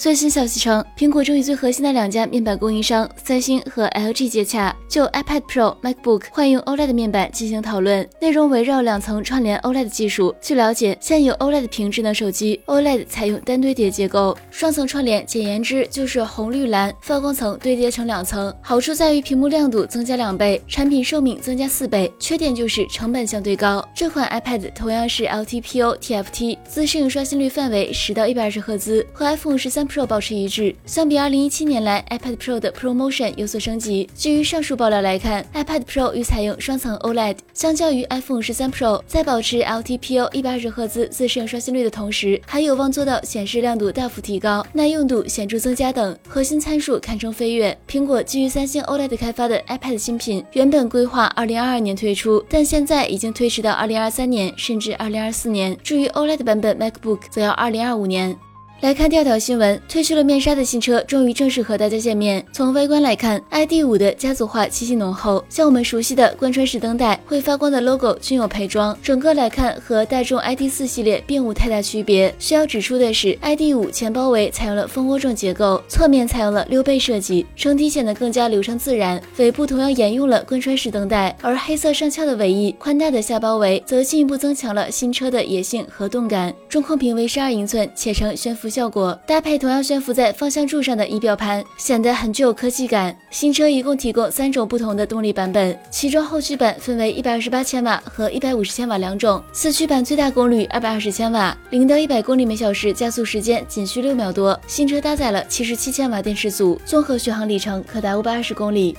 最新消息称，苹果正与最核心的两家面板供应商三星和 LG 接洽，就 iPad Pro、MacBook 换用 OLED 面板进行讨论，内容围绕两层串联 OLED 技术。据了解，现有 OLED 屏智能手机 OLED 采用单堆叠结构，双层串联，简言之就是红绿蓝发光层堆叠成两层。好处在于屏幕亮度增加两倍，产品寿命增加四倍。缺点就是成本相对高。这款 iPad 同样是 LTPO TFT，自适应刷新率范围十到一百二十赫兹，和 iPhone 十三。Pro 保持一致。相比2017年来，iPad Pro 的 ProMotion 有所升级。基于上述爆料来看，iPad Pro 与采用双层 OLED，相较于 iPhone 13 Pro，在保持 LTPO 一百二十赫兹自适应刷新率的同时，还有望做到显示亮度大幅提高、耐用度显著增加等核心参数堪称飞跃。苹果基于三星 OLED 开发的 iPad 新品，原本规划2022年推出，但现在已经推迟到2023年甚至2024年。至于 OLED 版本 MacBook，则要2025年。来看第二条新闻，褪去了面纱的新车终于正式和大家见面。从外观来看，ID 五的家族化气息浓厚，像我们熟悉的贯穿式灯带、会发光的 logo 均有配装。整个来看和大众 ID 四系列并无太大区别。需要指出的是，ID 五前包围采用了蜂窝状结构，侧面采用了溜背设计，整体显得更加流畅自然。尾部同样沿用了贯穿式灯带，而黑色上翘的尾翼、宽大的下包围则进一步增强了新车的野性和动感。中控屏为十二英寸，且呈悬浮。效果搭配同样悬浮在方向柱上的仪表盘，显得很具有科技感。新车一共提供三种不同的动力版本，其中后驱版分为一百二十八千瓦和一百五十千瓦两种，四驱版最大功率二百二十千瓦，零到一百公里每小时加速时间仅需六秒多。新车搭载了七十七千瓦电池组，综合续航里程可达五百二十公里。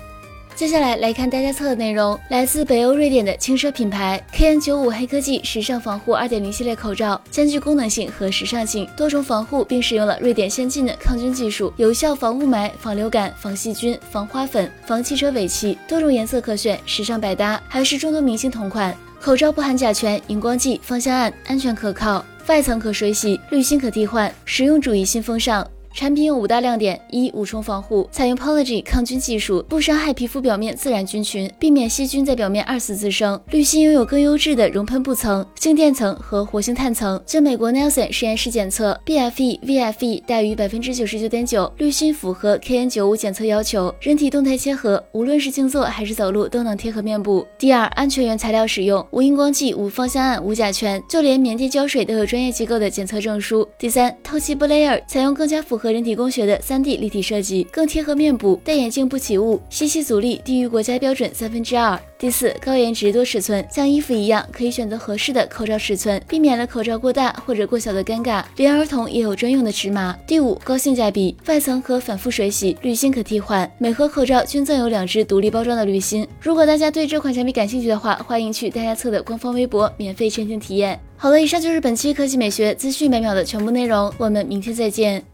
接下来来看大家测的内容，来自北欧瑞典的轻奢品牌 KN95 黑科技时尚防护2.0系列口罩，兼具功能性和时尚性，多重防护，并使用了瑞典先进的抗菌技术，有效防雾霾、防流感、防细菌、防花粉、防汽车尾气，多种颜色可选，时尚百搭，还是众多明星同款。口罩不含甲醛、荧光剂、芳香胺，安全可靠，外层可水洗，滤芯可替换，实用主义新风尚。产品有五大亮点：一、五重防护，采用 Pology 抗菌技术，不伤害皮肤表面自然菌群，避免细菌在表面二次滋生。滤芯拥有更优质的熔喷布层、静电层和活性炭层。经美国 Nelson 实验室检测，BFE、VFE 大于百分之九十九点九，滤芯符合 KN95 检测要求，人体动态贴合，无论是静坐还是走路都能贴合面部。第二，安全原材料使用，无荧光剂、无芳香胺、无甲醛，就连棉垫胶水都有专业机构的检测证书。第三，透气不勒耳采用更加符合。和人体工学的三 D 立体设计更贴合面部，戴眼镜不起雾，吸气阻力低于国家标准三分之二。第四，高颜值多尺寸，像衣服一样可以选择合适的口罩尺寸，避免了口罩过大或者过小的尴尬。连儿童也有专用的尺码。第五，高性价比，外层可反复水洗，滤芯可替换，每盒口罩均赠有两只独立包装的滤芯。如果大家对这款产品感兴趣的话，欢迎去大家测的官方微博免费申请体验。好了，以上就是本期科技美学资讯每秒的全部内容，我们明天再见。